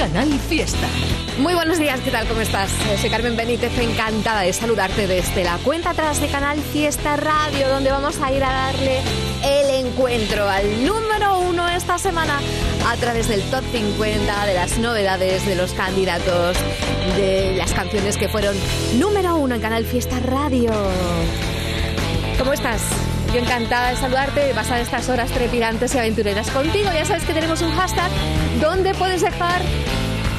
Canal Fiesta. Muy buenos días, ¿qué tal? ¿Cómo estás? Soy Carmen Benítez, encantada de saludarte desde la cuenta atrás de Canal Fiesta Radio, donde vamos a ir a darle el encuentro al número uno esta semana a través del top 50, de las novedades, de los candidatos, de las canciones que fueron número uno en Canal Fiesta Radio. ¿Cómo estás? Yo encantada de saludarte, de pasar estas horas trepidantes y aventureras contigo. Ya sabes que tenemos un hashtag donde puedes dejar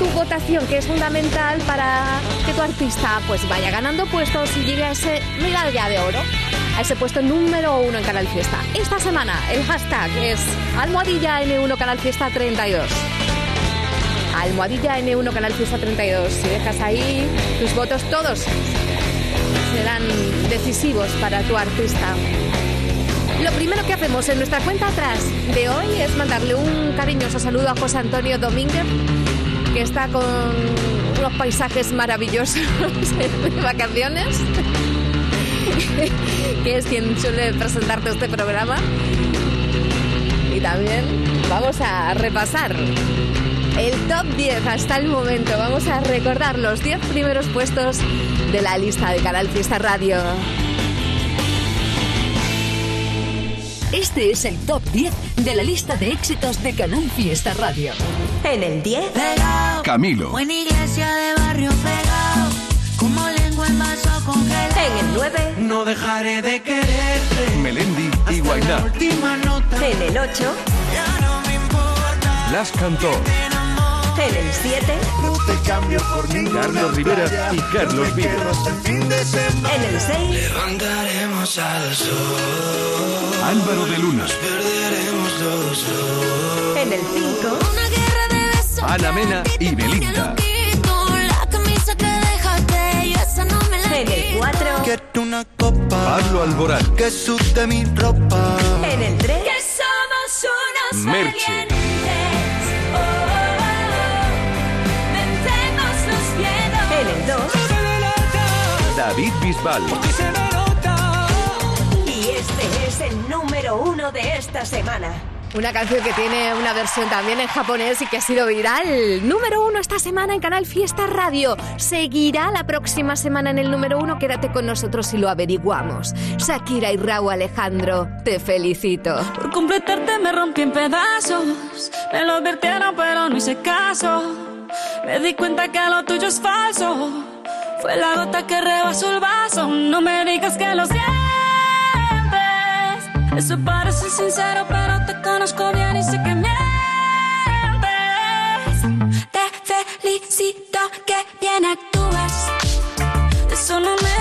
tu votación, que es fundamental para que tu artista pues vaya ganando puestos y llegue a ese medalla de oro, a ese puesto número uno en Canal Fiesta. Esta semana el hashtag es almohadilla N1 Canal Fiesta 32. Almohadilla N1 Canal Fiesta 32. Si dejas ahí tus votos, todos serán decisivos para tu artista. Lo primero que hacemos en nuestra cuenta atrás de hoy es mandarle un cariñoso saludo a José Antonio Domínguez, que está con unos paisajes maravillosos de vacaciones, que es quien suele presentarte este programa. Y también vamos a repasar el top 10 hasta el momento. Vamos a recordar los 10 primeros puestos de la lista de Canal Fiesta Radio. Este es el top 10 de la lista de éxitos de Canal Fiesta Radio. En el 10, Camilo. Buena iglesia de barrio pegado, como lengua en vaso congelado. en el 9, No dejaré de quererte. Melendi y Guainá. en el 8, Ya no me importa. Las cantó en el 7, No te cambio por ninguna Carlos Rivera playa. y Carlos me Vives. en el 6, Levantaremos al sol. Álvaro de Luna. En el 5, Una guerra de besos. Ana Mena y Belinda. La camisa que dejaste, yo esa no me la en el 4, Quiero una copa. Pablo Alborán. Que sude mi ropa. en el 3, Que somos unos Merche. valientes. Oh, oh, oh. En el 2, David Bisbal. y este es el número 1 de esta semana. Una canción que tiene una versión también en japonés y que ha sido viral. Número uno esta semana en Canal Fiesta Radio. Seguirá la próxima semana en el número uno. Quédate con nosotros y lo averiguamos. Shakira y Raúl Alejandro, te felicito. Por completarte me rompí en pedazos. Me lo advirtieron, pero no hice caso. Me di cuenta que lo tuyo es falso. Fue la gota que rebasó el vaso. No me digas que lo sientes. Eso parece sincero, pero conozco bien y sé que mientes. Te felicito que bien actúas. De eso no me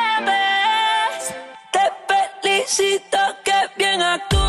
Te felicito que bien actúas.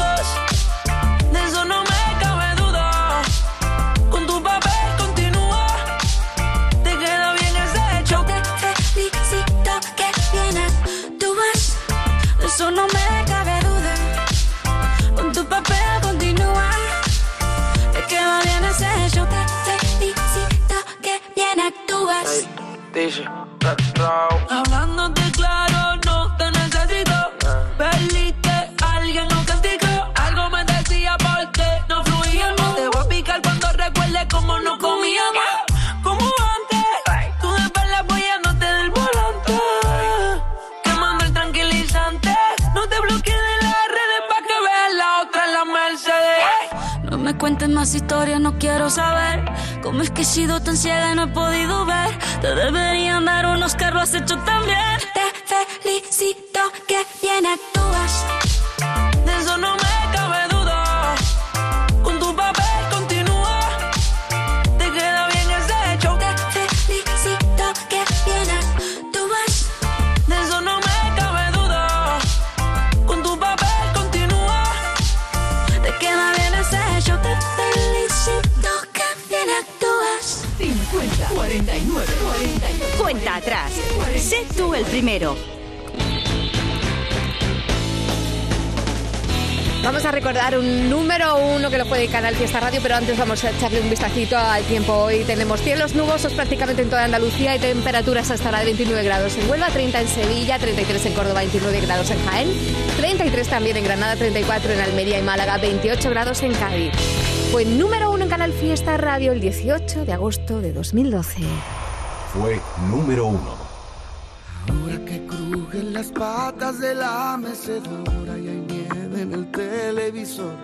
Cómo es que he sido tan ciega y no he podido ver. Te deberían dar unos carros has hecho también. Tú el primero. Vamos a recordar un número uno que lo fue de Canal Fiesta Radio, pero antes vamos a echarle un vistacito al tiempo. Hoy tenemos cielos nubosos prácticamente en toda Andalucía y temperaturas hasta ahora de 29 grados en Huelva, 30 en Sevilla, 33 en Córdoba, 29 grados en Jaén, 33 también en Granada, 34 en Almería y Málaga, 28 grados en Cádiz. Fue número uno en Canal Fiesta Radio el 18 de agosto de 2012. Fue número uno. Las patas de la mecedora y hay nieve en el televisor.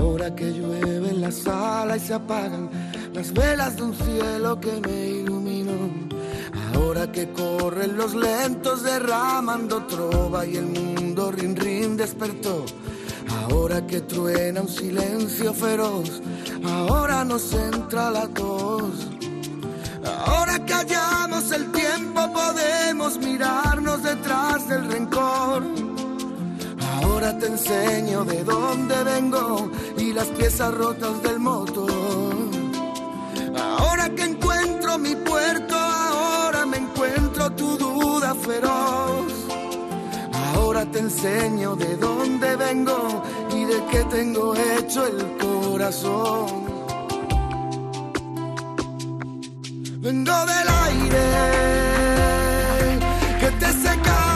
Ahora que llueve en la sala y se apagan las velas de un cielo que me iluminó. Ahora que corren los lentos derramando trova y el mundo rin rin despertó. Ahora que truena un silencio feroz, ahora nos entra la tos. Ahora que hallamos el tiempo podemos mirarnos detrás del rencor. Ahora te enseño de dónde vengo y las piezas rotas del motor. Ahora que encuentro mi puerto, ahora me encuentro tu duda feroz. Ahora te enseño de dónde vengo y de qué tengo hecho el corazón. Vengo del aire que te secaba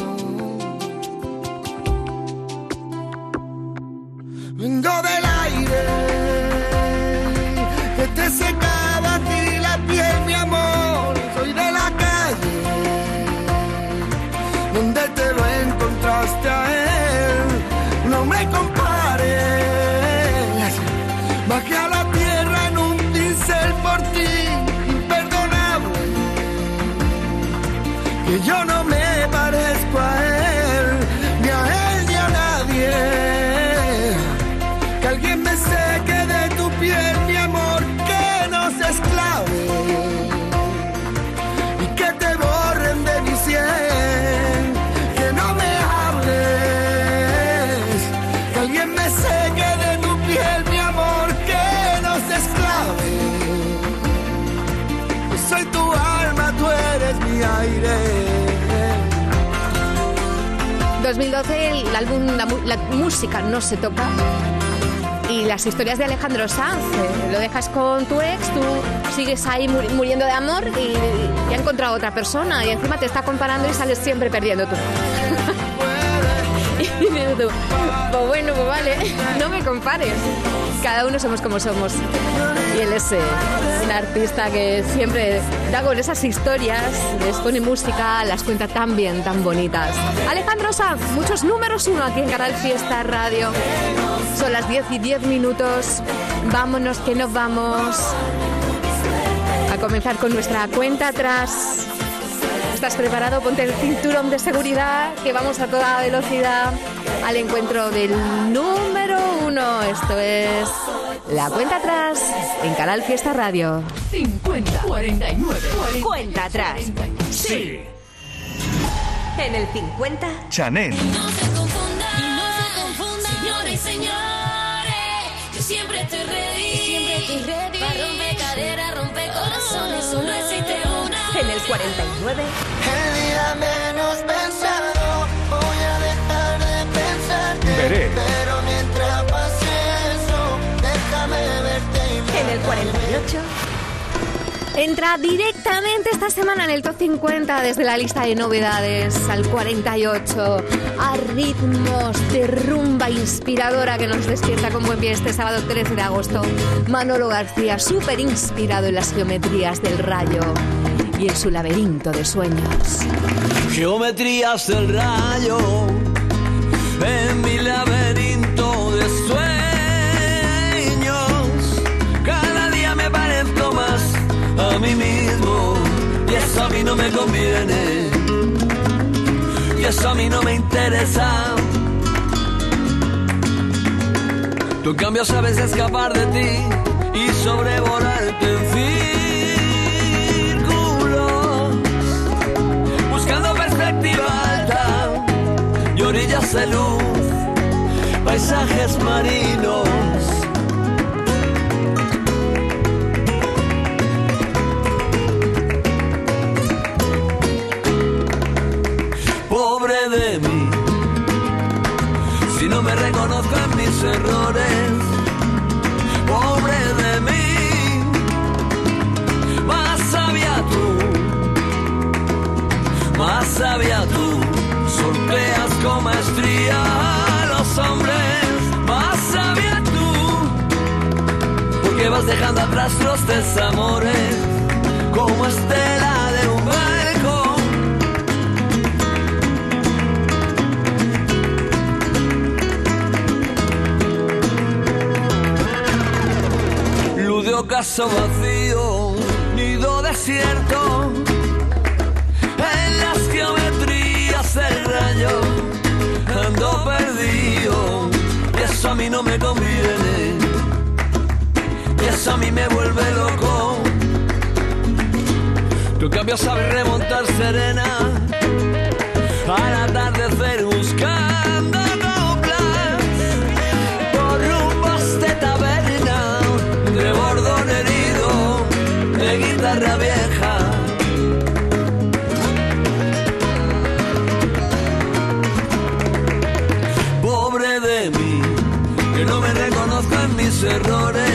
Álbum, la, música no se toca. Y las historias de Alejandro Sanz, eh, lo dejas con tu ex, tú sigues ahí muri- muriendo de amor y, y ha encontrado otra persona y encima te está comparando y sales siempre perdiendo tú. dices tú, pues bueno, pues vale, no me compares. Cada uno somos como somos. Y él es eh, un artista que siempre da con esas historias, les pone música, las cuenta tan bien, tan bonitas. Alejandro Sanz, muchos números uno aquí en Canal Fiesta Radio. Son las 10 y 10 minutos. Vámonos que nos vamos a comenzar con nuestra cuenta atrás. ¿Estás preparado? Ponte el cinturón de seguridad que vamos a toda velocidad al encuentro del número uno. Esto es la cuenta atrás en Canal Fiesta Radio. 50, 49. Cuenta atrás. Sí. En el 50. Chanel. No se confundan, no se confundan, señores y señores. Yo siempre estoy ready, siempre estoy ready. Para romper cadera, romper. 49. El día menos pensado, voy a dejar de pensarte. Veré. Pero mientras pase eso, déjame verte y En el 48. Entra directamente esta semana en el top 50 desde la lista de novedades al 48 a ritmos de rumba inspiradora que nos despierta con buen pie este sábado 13 de agosto. Manolo García, súper inspirado en las geometrías del rayo y en su laberinto de sueños. Geometrías del rayo en mi laberinto de sueños. Cada día me parezco más a mí mismo y eso a mí no me conviene. Y eso a mí no me interesa. Tú cambio sabes escapar de ti y sobrevolarte en círculos de luz, paisajes marinos. Pobre de mí, si no me reconozco en mis errores. Pobre de mí, más sabia tú más sabia tú, sorteas con maestría los hombres, más sabia tú, porque vas dejando atrás los desamores, como estela de un barco. Luz de ocaso vacío, nido desierto perdido. Y eso a mí no me conviene. Y eso a mí me vuelve loco. En cambio sabes remontar serena. Al atardecer errores.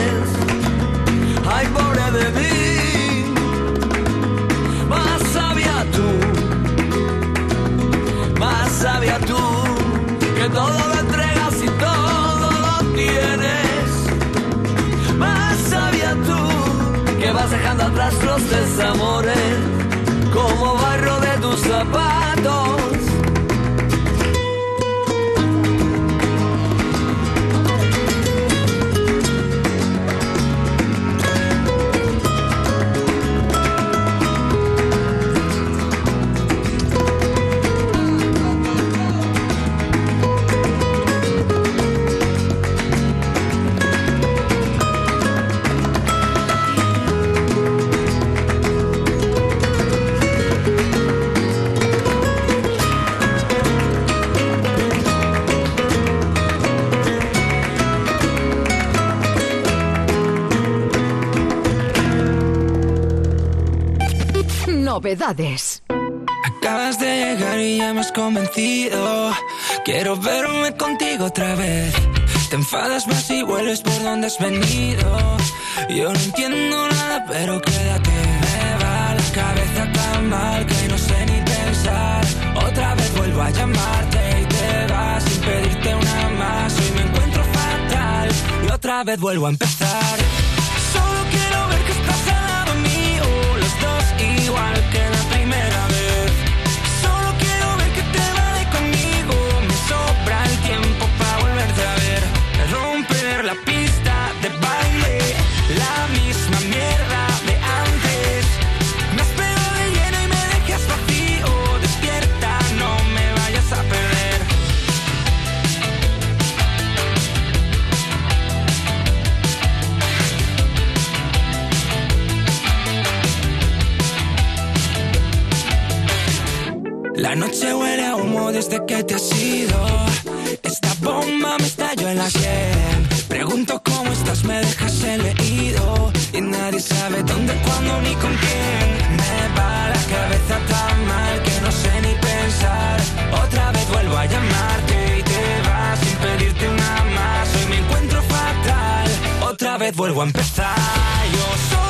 Acabas de llegar y ya me has convencido. Quiero verme contigo otra vez. Te enfadas más y vuelves por donde has venido. Yo no entiendo nada, pero quédate. Me va la cabeza tan mal que no sé ni pensar. Otra vez vuelvo a llamarte y te vas sin pedirte una más. Hoy me encuentro fatal y otra vez vuelvo a empezar. noche huele a humo desde que te has ido. Esta bomba me estalló en la sien. Pregunto cómo estás, me dejas el. Y nadie sabe dónde, cuándo ni con quién. Me va la cabeza tan mal que no sé ni pensar. Otra vez vuelvo a llamarte y te vas sin pedirte una más. Hoy me encuentro fatal. Otra vez vuelvo a empezar. Yo soy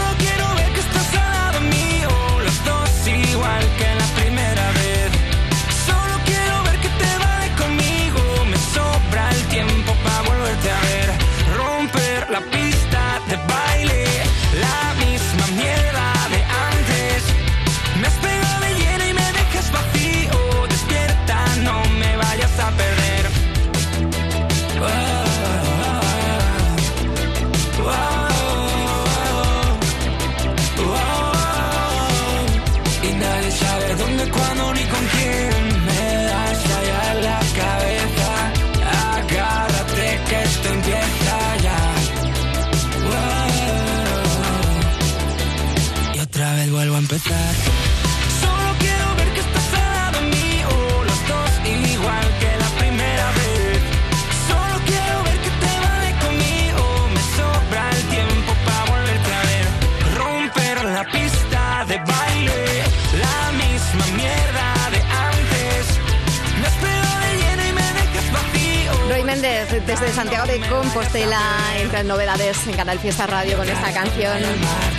desde Santiago de Compostela, entra en novedades en Canal Fiesta Radio con esta canción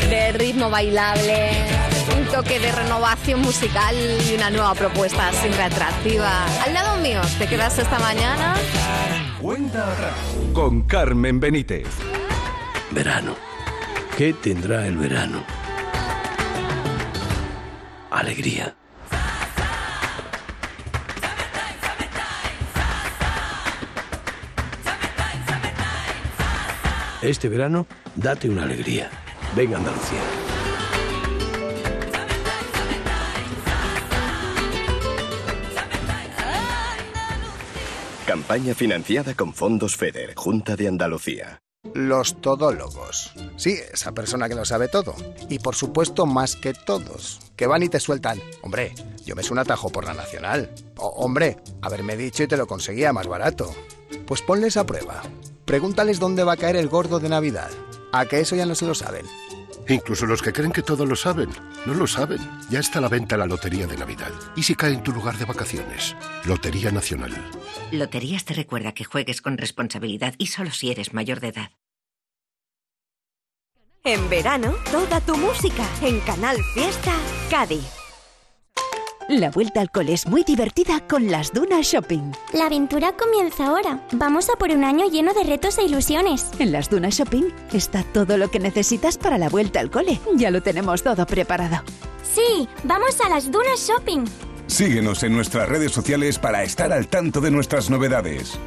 de ritmo bailable, un toque de renovación musical y una nueva propuesta siempre atractiva. Al lado mío, ¿te quedas esta mañana? Cuenta atrás con Carmen Benítez. Verano. ¿Qué tendrá el verano? Alegría. Este verano, date una alegría. Venga Andalucía. Campaña financiada con fondos FEDER, Junta de Andalucía. Los todólogos. Sí, esa persona que lo sabe todo. Y por supuesto, más que todos. Que van y te sueltan. Hombre, yo me un atajo por la nacional. O, hombre, haberme dicho y te lo conseguía más barato. Pues ponles a prueba. Pregúntales dónde va a caer el gordo de Navidad. A que eso ya no se lo saben. Incluso los que creen que todo lo saben, no lo saben. Ya está a la venta la Lotería de Navidad. ¿Y si cae en tu lugar de vacaciones? Lotería Nacional. Loterías te recuerda que juegues con responsabilidad y solo si eres mayor de edad. En verano, toda tu música en Canal Fiesta Cádiz. La vuelta al cole es muy divertida con las Dunas Shopping. La aventura comienza ahora. Vamos a por un año lleno de retos e ilusiones. En las Dunas Shopping está todo lo que necesitas para la vuelta al cole. Ya lo tenemos todo preparado. Sí, vamos a las Dunas Shopping. Síguenos en nuestras redes sociales para estar al tanto de nuestras novedades.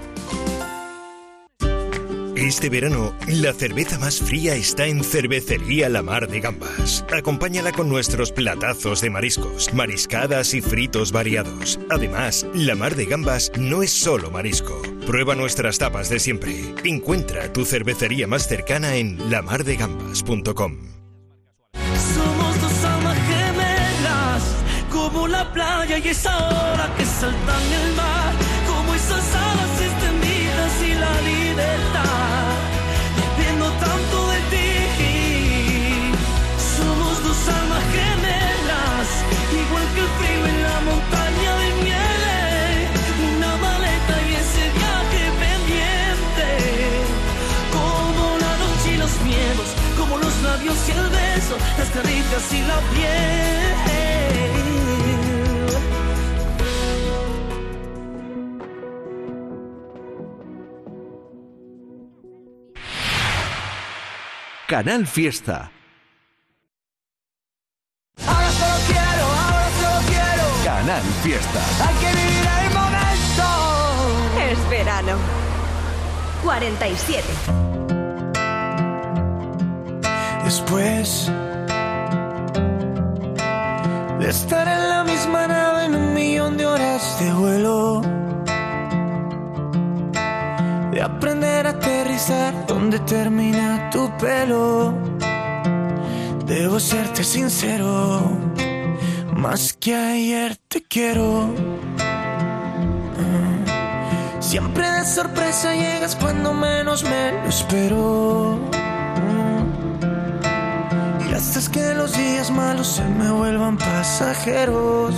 Este verano, la cerveza más fría está en Cervecería La Mar de Gambas. Acompáñala con nuestros platazos de mariscos, mariscadas y fritos variados. Además, La Mar de Gambas no es solo marisco. Prueba nuestras tapas de siempre. Encuentra tu cervecería más cercana en lamardegambas.com. Somos dos almas gemelas, como la playa y esa hora que saltan el mar, como esas alas extendidas y la libertad. Labios y el beso, las caricias y la piel. Canal Fiesta. Ahora solo quiero, ahora solo quiero. Canal Fiesta. Hay que vivir el momento. Es verano. 47. Después de estar en la misma nave en un millón de horas de vuelo, de aprender a aterrizar donde termina tu pelo, debo serte sincero, más que ayer te quiero. Siempre de sorpresa llegas cuando menos me lo espero haces que los días malos se me vuelvan pasajeros.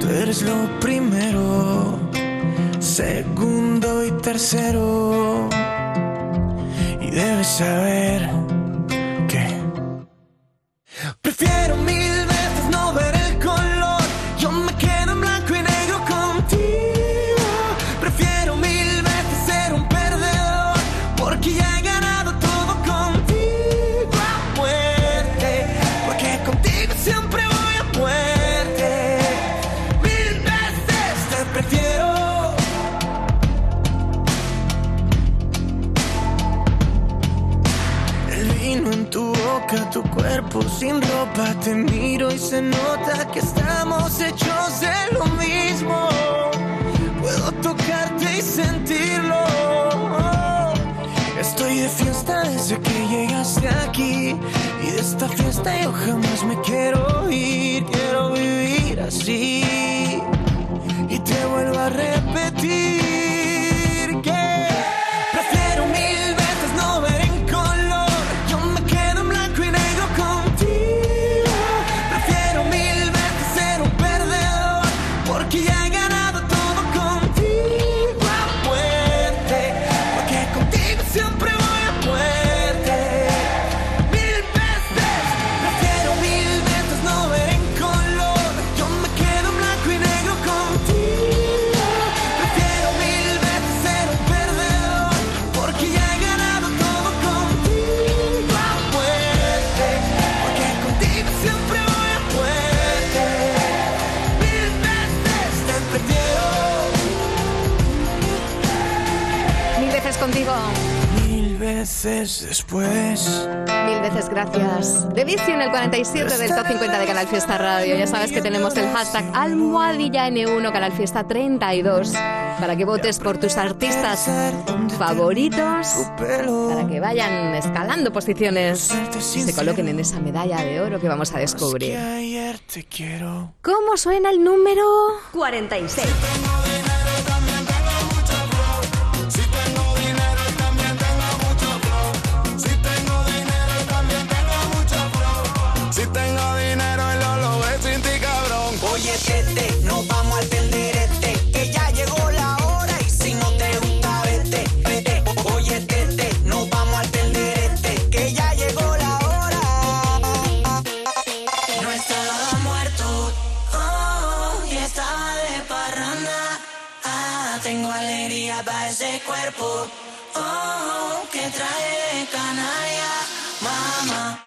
Tú eres lo primero, segundo y tercero. Y debes saber 37 del top 50 de Canal Fiesta Radio. Ya sabes que tenemos el hashtag almohadilla N1 Canal Fiesta 32 para que votes por tus artistas favoritos, para que vayan escalando posiciones y se coloquen en esa medalla de oro que vamos a descubrir. ¿Cómo suena el número 46? oh, que trae de Canarias, mamá.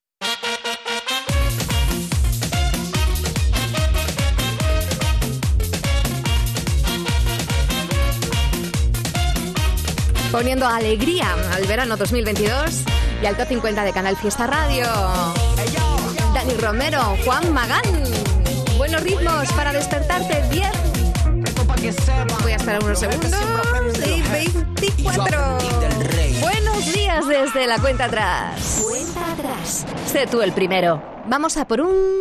Poniendo alegría al verano 2022 y al top 50 de Canal Fiesta Radio. Dani Romero, Juan Magán. Buenos ritmos para despertarte. 10. Esto para que sepa pasar algunos segundos. Sí, 24. Buenos días desde la cuenta atrás. Cuenta atrás. Sé tú el primero. Vamos a por un...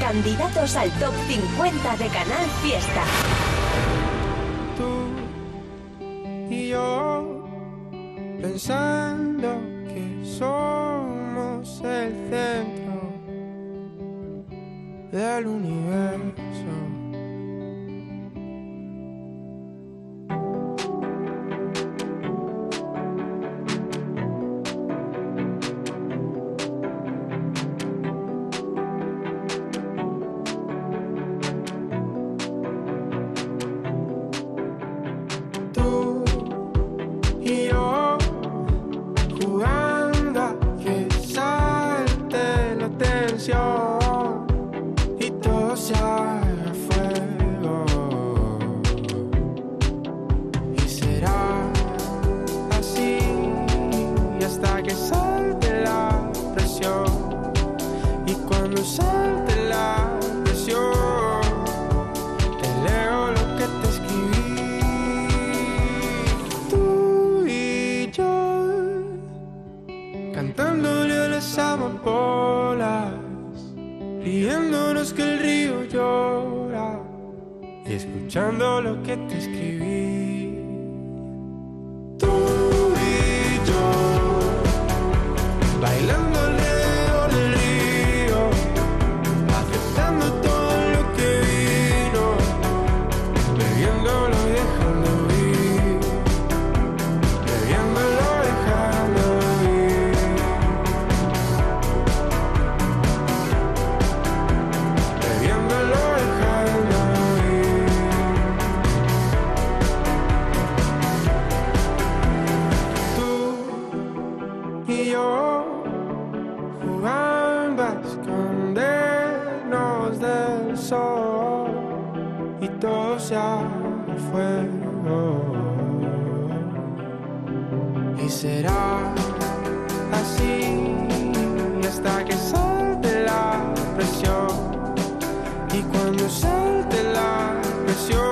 Candidatos al top 50 de Canal Fiesta. Tú y yo pensando que somos el centro del universo la presión,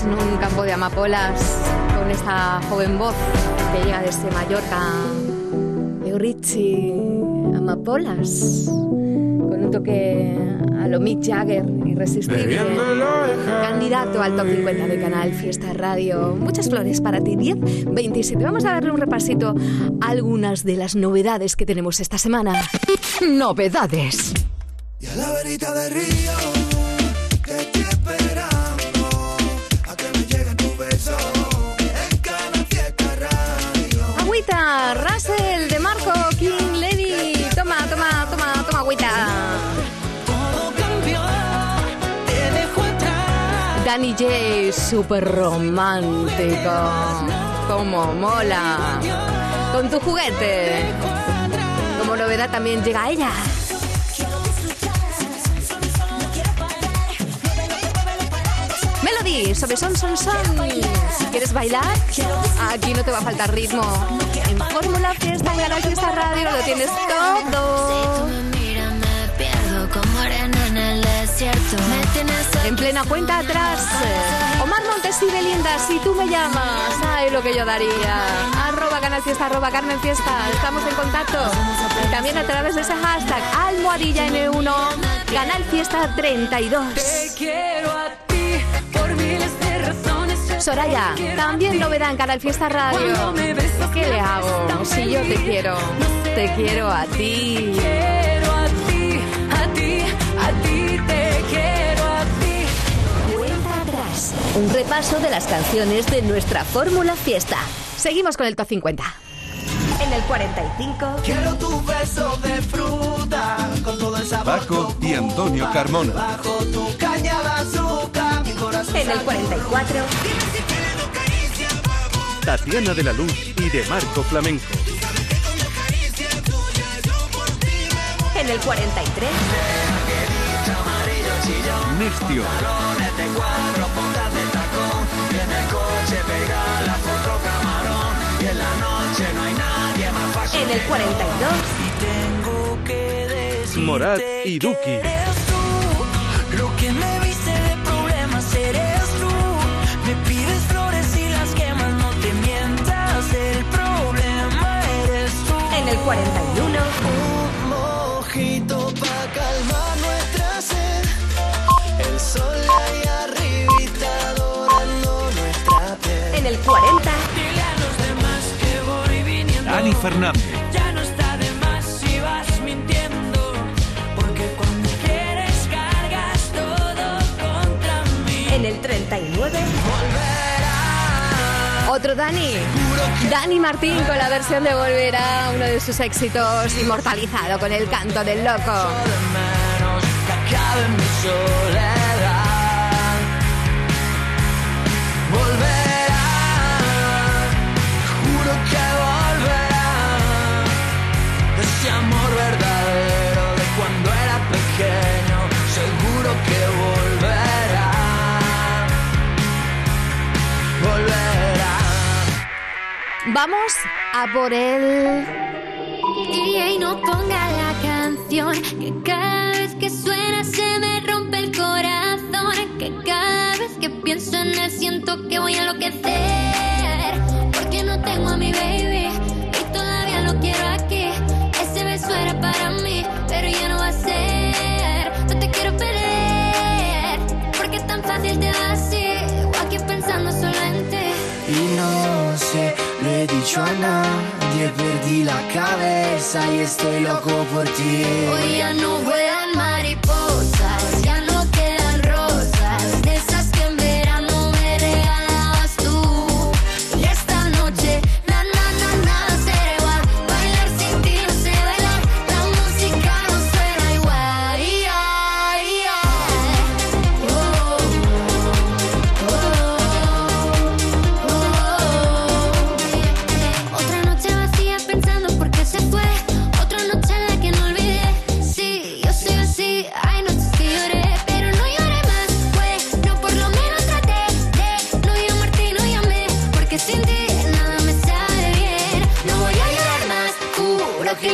en un campo de amapolas con esta joven voz que llega desde Mallorca. Leo Richie, amapolas, con un toque a lo Mick Jagger, irresistible. Candidato al top 50 de Canal Fiesta Radio. Muchas flores para ti, 10, 27. Vamos a darle un repasito a algunas de las novedades que tenemos esta semana. Novedades. Y a la verita de río, Danny súper romántico. Como mola. Con tu juguete. Como novedad también llega ella. Melody, sobre son, son, son. ¿Quieres bailar? Aquí no te va a faltar ritmo. En Fórmula Fiesta, en Fiesta Radio lo tienes todo. Desierto. En plena cuenta atrás, Omar Montes y Belinda, si tú me llamas, ay, lo que yo daría. Arroba Canal Fiesta, arroba Carmen Fiesta, estamos en contacto. Y también a través de ese hashtag, almohadilla N1, Canal Fiesta 32. Te quiero a ti por miles de razones. Soraya, también novedad en Canal Fiesta Radio. ¿Qué le hago? Si yo te quiero, te quiero a ti. Un repaso de las canciones de nuestra Fórmula Fiesta. Seguimos con el top 50. En el 45. Quiero tu beso de fruta con todo el sabor. Paco y Antonio Carmona. Bajo tu caña de azúcar, mi corazón. En el 44. Tatiana de la Luz y de Marco Flamenco. En el 43. Nestio. El 42. Tengo que decir. Morat y Duki. Eres tú, lo que me viste de problemas eres tú. Me pides flores y las quemas, no te mientas. El problema eres tú. En el 41. Un mojito pa' calmar nuestra sed. El sol ahí arribita dorando nuestra piel. En el 40. Dile a los demás que voy viniendo. Dani Fernández. En el 39. Otro Dani. Dani Martín con la versión de Volverá, uno de sus éxitos inmortalizado con el canto del loco. Vamos a por él. DJ no ponga la canción que cada vez que suena se me rompe el corazón que cada vez que pienso en él siento que voy a enloquecer a nadie, perdí la cabeza y estoy loco por ti. Hoy ya no vuelan mariposas,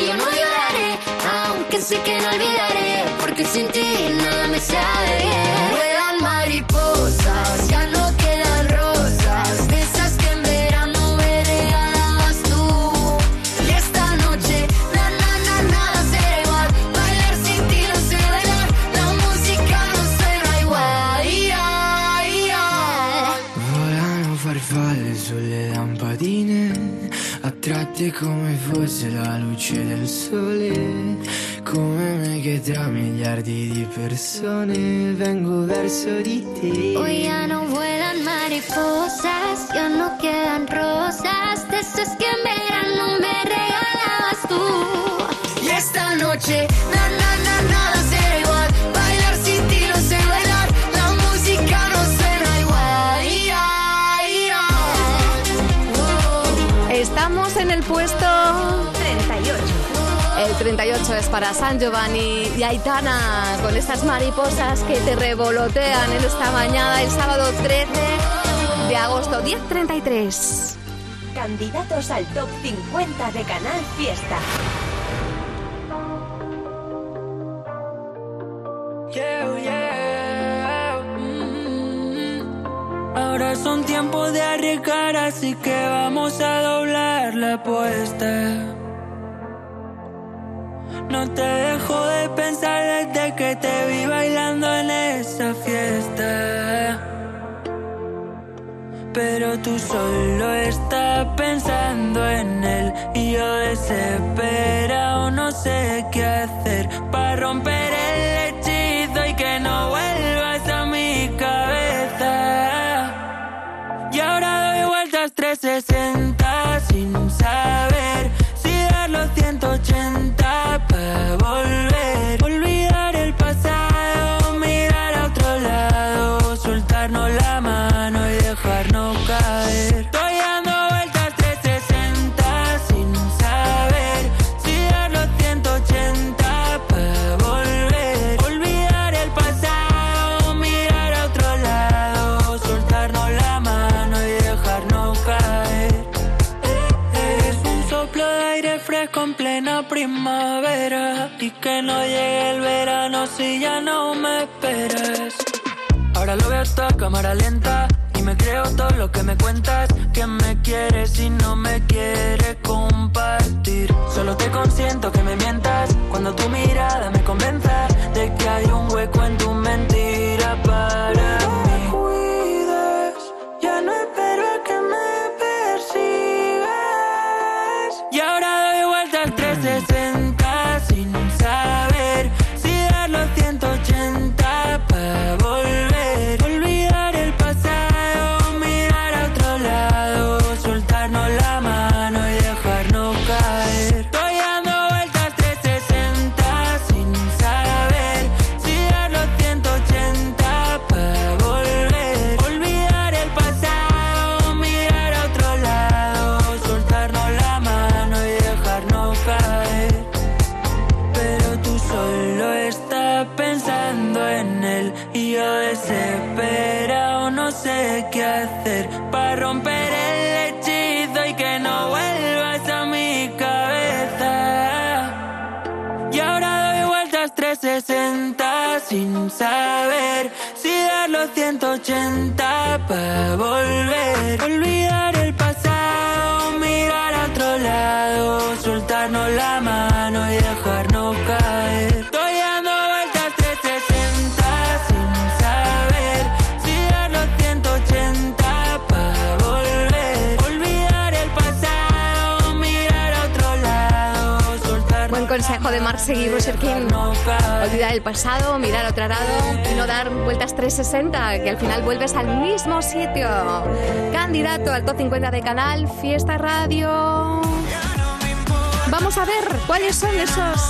yo no lloraré, aunque sé que no olvidaré, porque sin ti tra miliardi di persone vengo verso di te. Hoy ya no vuelan mariposas, ya no quedan rosas, de esas que en verano me regalabas tú. Y esta noche, 38 es para San Giovanni y Aitana con estas mariposas que te revolotean en esta mañana, el sábado 13 de agosto, 10.33. Candidatos al top 50 de Canal Fiesta. Yeah, yeah. Mm. Ahora son tiempos de arriesgar, así que vamos a doblar la apuesta. No te dejo de pensar desde que te vi bailando en esa fiesta. Pero tú solo estás pensando en él y yo desesperado no sé qué hacer para romper el hechizo y que no vuelvas a mi cabeza. Y ahora doy vueltas 360 volver. Que no llegue el verano si ya no me esperas. Ahora lo veo todo cámara lenta y me creo todo lo que me cuentas. Que me quieres y no me quieres compartir. Solo te consiento que me mientas cuando tu mirada me convenza de que hay un hueco en tu mentira para 60 sin saber si dar los 180 para volver. Olvidar el pasado, mirar a otro lado, soltarnos la mano. Y Roger King. Olvidar el pasado, mirar otro lado y no dar vueltas 360, que al final vuelves al mismo sitio. Candidato al top 50 de canal, Fiesta Radio. Vamos a ver cuáles son esos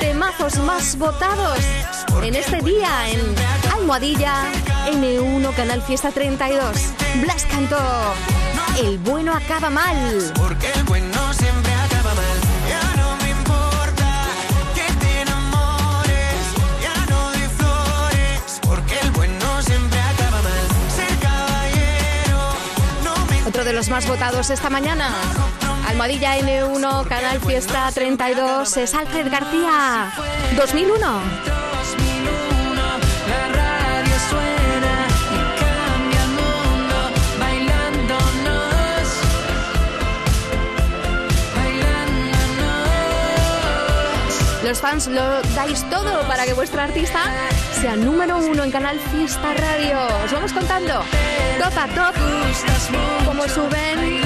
temazos más votados en este día en Almohadilla N1 Canal Fiesta 32. Blas cantó El bueno acaba mal. Porque el bueno Otro de los más votados esta mañana. Almohadilla N1 Canal Fiesta 32 es Alfred García 2001. 2001, la radio suena y cambia el mundo bailándonos, bailándonos. Los fans lo dais todo para que vuestro artista sea número uno en Canal Fiesta Radio. Os vamos contando top a top cómo suben,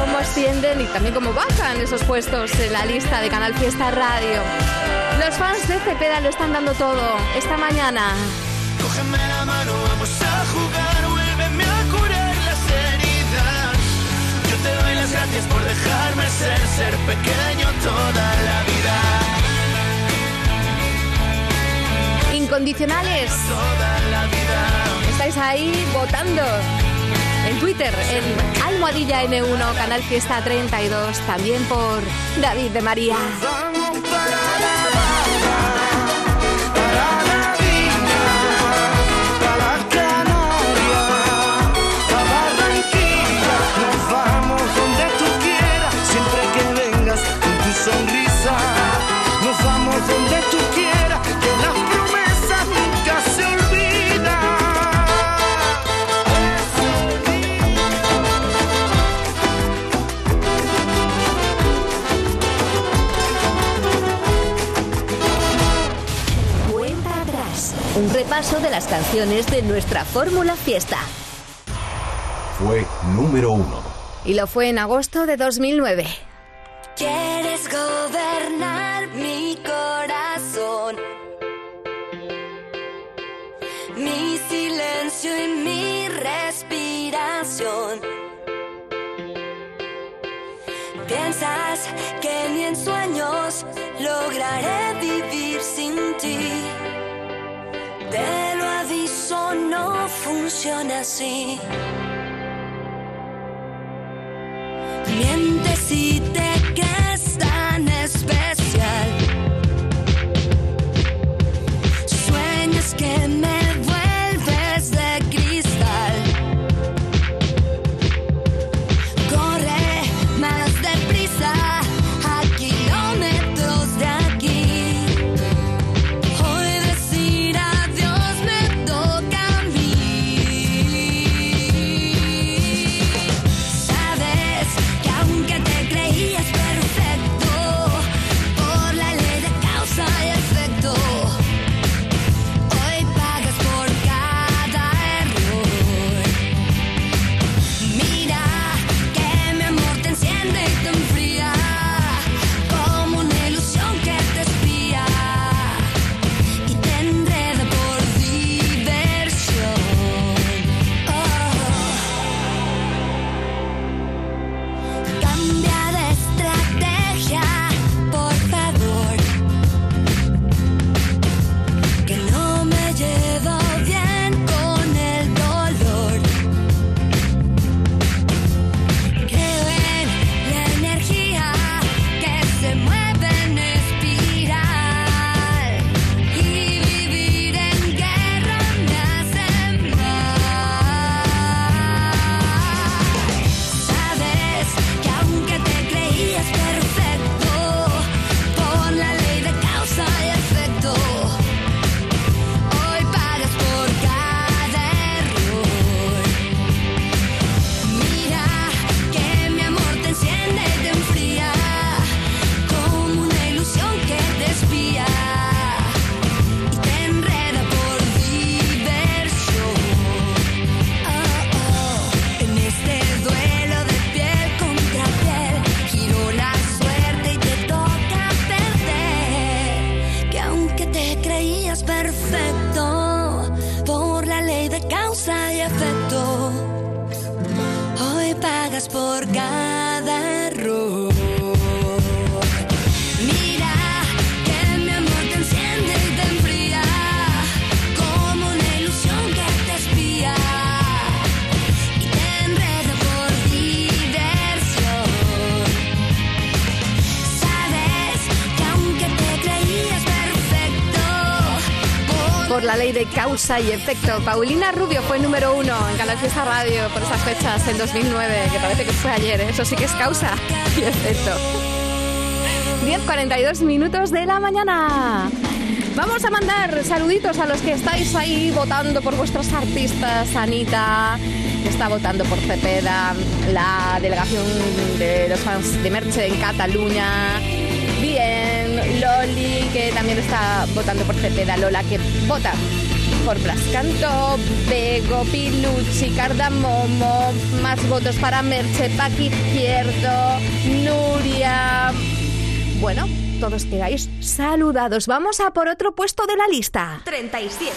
cómo ascienden y también cómo bajan esos puestos en la lista de Canal Fiesta Radio. Los fans de Cepeda lo están dando todo esta mañana. Cógeme la mano, vamos a jugar, vuélveme a curar las heridas. Yo te doy las gracias por dejarme ser, ser pequeño toda la vida. Incondicionales. Estáis ahí votando. En Twitter, en Almohadilla N1, Canal Fiesta 32, también por David de María. Repaso de las canciones de nuestra Fórmula Fiesta. Fue número uno. Y lo fue en agosto de 2009. Quieres gobernar mi corazón, mi silencio y mi respiración. Piensas que ni en sueños lograré vivir sin ti. Te lo aviso, no funciona así. Mientes creías perfecto por la ley de causa y efecto. Hoy pagas por cada la ley de causa y efecto. Paulina Rubio fue número uno en Canal Fiesta Radio por esas fechas en 2009, que parece que fue ayer. ¿eh? Eso sí que es causa y efecto. 10.42 minutos de la mañana. Vamos a mandar saluditos a los que estáis ahí votando por vuestros artistas. Anita está votando por Cepeda, la delegación de los fans de Merche en Cataluña. Bien. Que también está votando por Cepeda, Lola, que vota por Brascanto, Bego, Pilucci, Cardamomo, más votos para Merche, Pac Izquierdo, Nuria. Bueno, todos quedáis saludados. Vamos a por otro puesto de la lista. 37.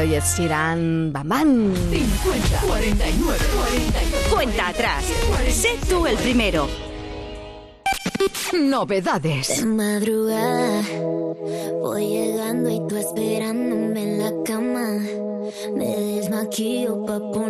hoy es Irán Bambán. 50, 49, 49. Cuenta atrás. Sé tú el primero. Novedades. De madrugada voy llegando y tú esperándome en la cama. Me desmaquillo pa' poner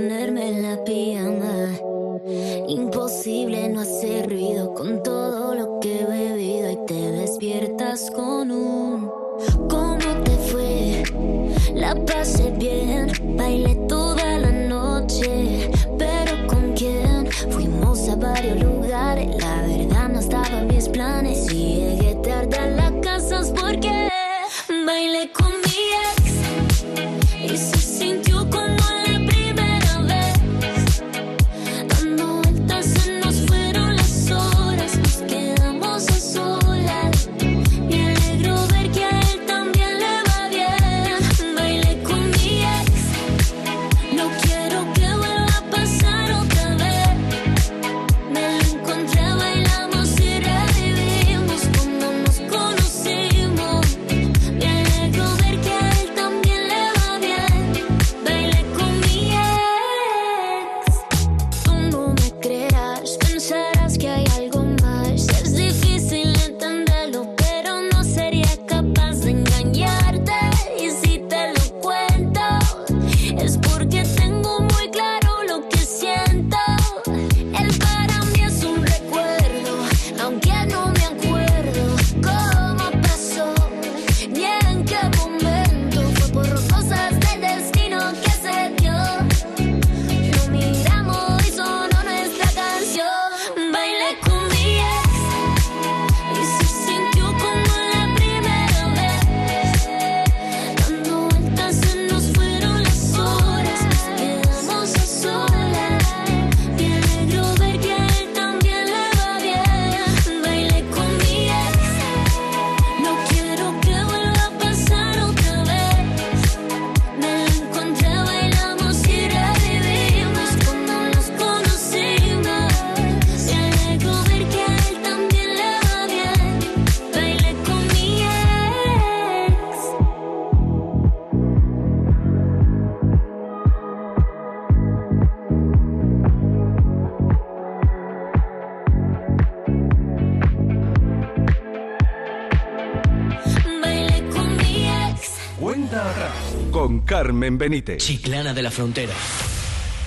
Benítez. Chiclana de la Frontera.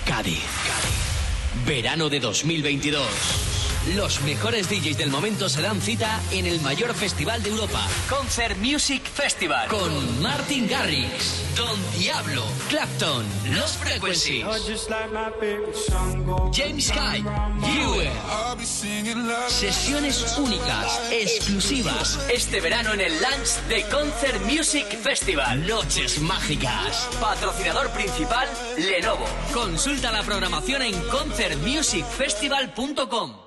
Cádiz. Verano de 2022. Los mejores DJs del momento se dan cita en el mayor festival de Europa, Concert Music Festival, con Martin Garrix, Don Diablo, Clapton, Los Frequencies, James Hype, Viewer. Sesiones únicas, exclusivas, este verano en el launch de Concert Music Festival. Noches mágicas. Patrocinador principal, Lenovo. Consulta la programación en concertmusicfestival.com.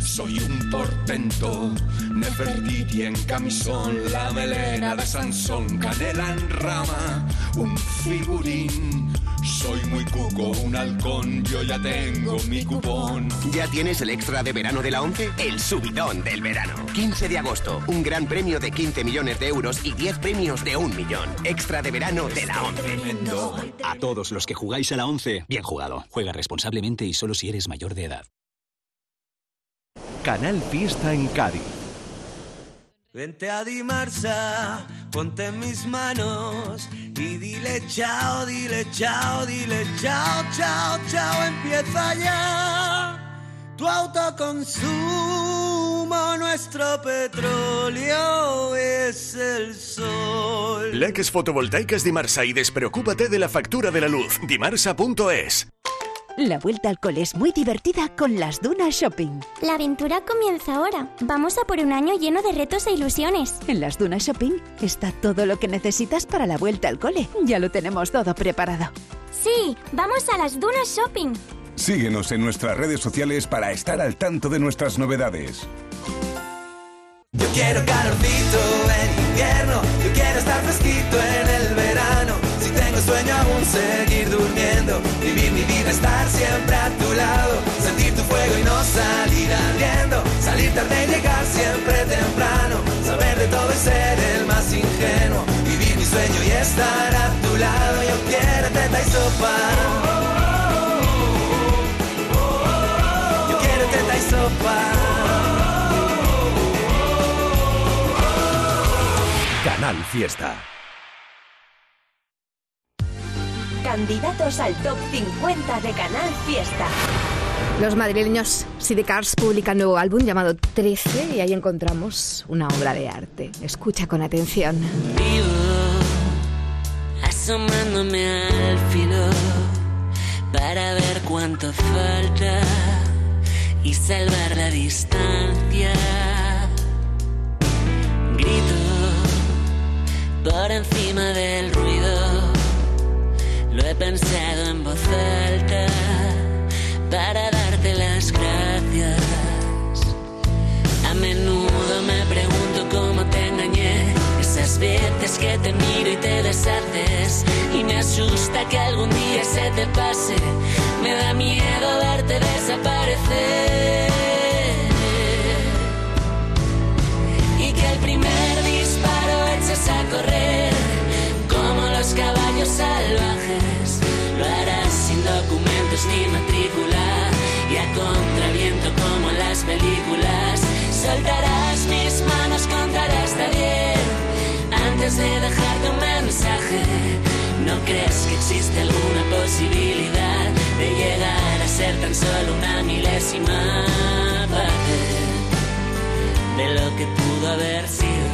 soy un portento. Nefertiti en camisón, la melena de Sansón, canela en rama, un figurín. Soy muy cuco, un halcón, yo ya tengo mi cupón. ¿Ya tienes el extra de verano de la 11? El subidón del verano. 15 de agosto, un gran premio de 15 millones de euros y 10 premios de un millón. Extra de verano de la 11. A todos los que jugáis a la 11, bien jugado. Juega responsablemente y solo si eres mayor de edad. Canal Fiesta en Cádiz. Vente a Dimarsa, ponte en mis manos y dile chao, dile chao, dile chao, chao, chao, empieza ya tu autoconsumo, nuestro petróleo es el sol. Leques fotovoltaicas Dimarsa y despreocúpate de la factura de la luz. Dimarsa.es. La vuelta al cole es muy divertida con las Dunas Shopping. La aventura comienza ahora. Vamos a por un año lleno de retos e ilusiones. En las Dunas Shopping está todo lo que necesitas para la vuelta al cole. Ya lo tenemos todo preparado. Sí, vamos a las Dunas Shopping. Síguenos en nuestras redes sociales para estar al tanto de nuestras novedades. Yo quiero calorcito en invierno, yo quiero estar fresquito en el verano. Si tengo sueño aún seguir durmiendo, vivir mi vida, estar siempre a tu lado, sentir tu fuego y no salir ardiendo, salir tarde y llegar siempre temprano, saber de todo y ser el más ingenuo, vivir mi sueño y estar a tu lado, yo quiero teta y sopa. Yo quiero teta y sopa. Canal Fiesta. Candidatos al top 50 de Canal Fiesta. Los madrileños Sidecars publican nuevo álbum llamado 13 y ahí encontramos una obra de arte. Escucha con atención. asomándome al filo para ver cuánto falta y salvar la distancia. Grito por encima del ruido, lo he pensado en voz alta para darte las gracias. A menudo me pregunto cómo te engañé, esas veces que te miro y te deshaces, y me asusta que algún día se te pase, me da miedo verte desaparecer. De dejarte un mensaje. ¿No crees que existe alguna posibilidad de llegar a ser tan solo una milésima parte de lo que pudo haber sido?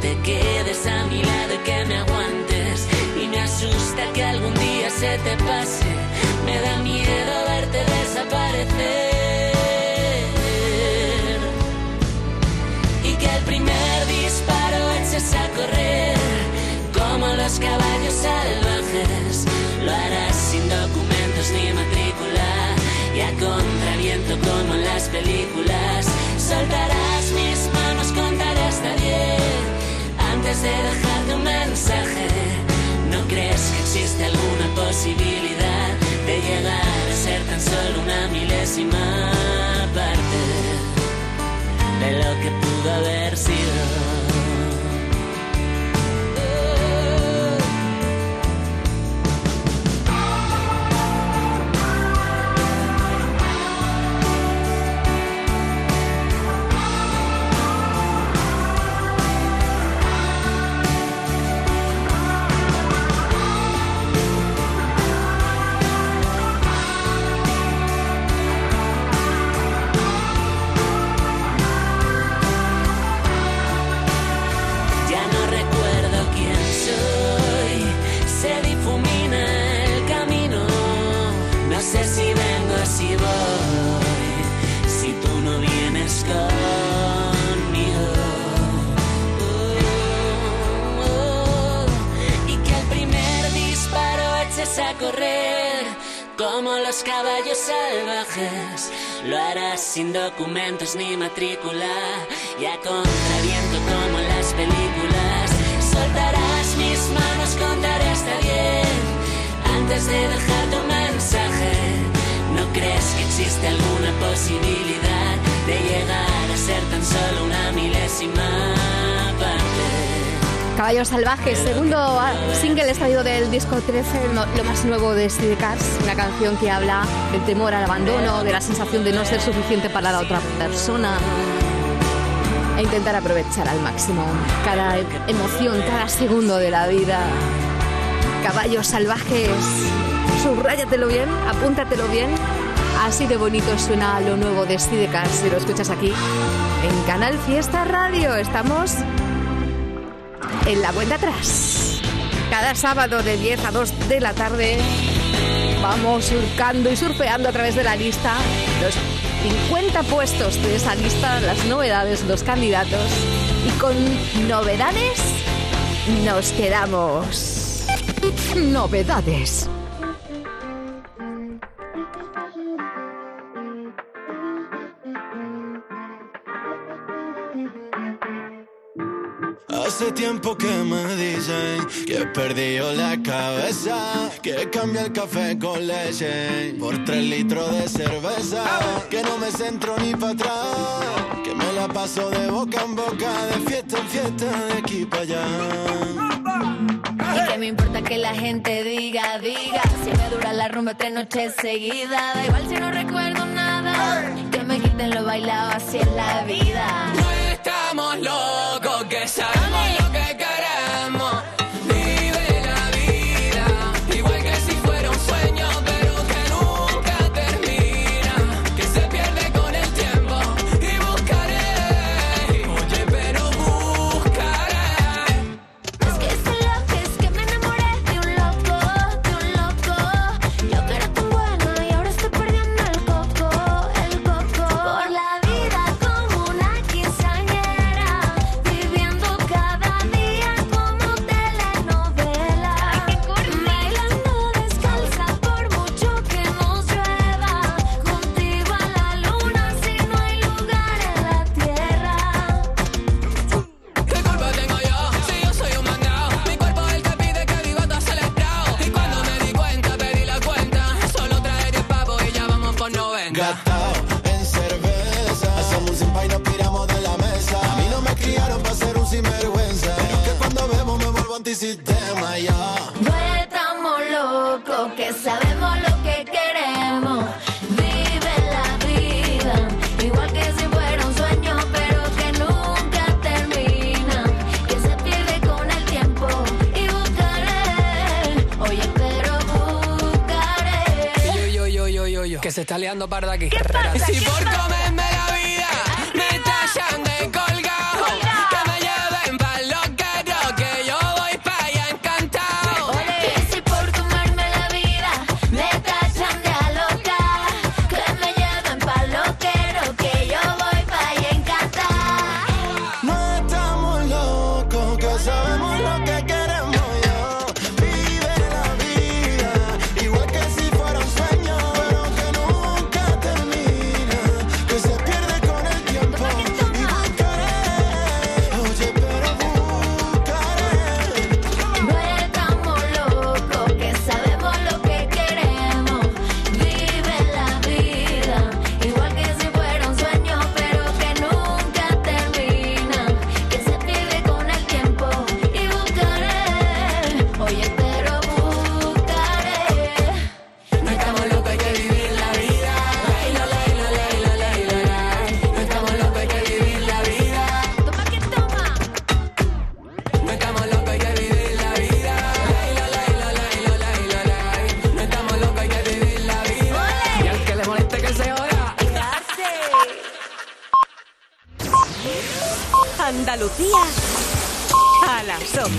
Te quedes a mi lado y que me aguantes. Y me asusta que algún día se te pase. Me da miedo verte desaparecer. y que el primer disparo eches a correr como los caballos salvajes. Lo harás sin documentos ni matrícula y a contraviento como en las películas. Soltarás mis manos, contaré hasta diez de dejarte un mensaje. ¿No crees que existe alguna posibilidad de llegar a ser tan solo una milésima parte? Documentos ni matrícula y a contraviento como en las películas. Soltarás mis manos, contaré hasta diez antes de dejarte un mensaje. ¿No crees que existe alguna posibilidad de llegar a ser tan solo una milésima? Caballos Salvajes, segundo ah, single extraído del disco 13, no- lo más nuevo de Steve Cars, una canción que habla del temor al abandono, de la sensación de no ser suficiente para la otra persona e intentar aprovechar al máximo cada emoción, cada segundo de la vida. Caballos Salvajes, subráyatelo bien, apúntatelo bien. Así de bonito suena lo nuevo de Steve Cars si lo escuchas aquí en Canal Fiesta Radio. Estamos en la cuenta atrás. Cada sábado de 10 a 2 de la tarde vamos surcando y surfeando a través de la lista los 50 puestos de esa lista, las novedades, los candidatos. Y con novedades nos quedamos. Novedades. hace tiempo que me dicen que he perdido la cabeza, que cambia el café con leche por tres litros de cerveza, que no me centro ni para atrás, que me la paso de boca en boca, de fiesta en fiesta, de aquí para allá. Y que me importa que la gente diga, diga Si me dura la rumba tres noches seguidas Da igual si no recuerdo nada Que me quiten lo bailado, así es la vida No estamos locos se está liando parda aquí.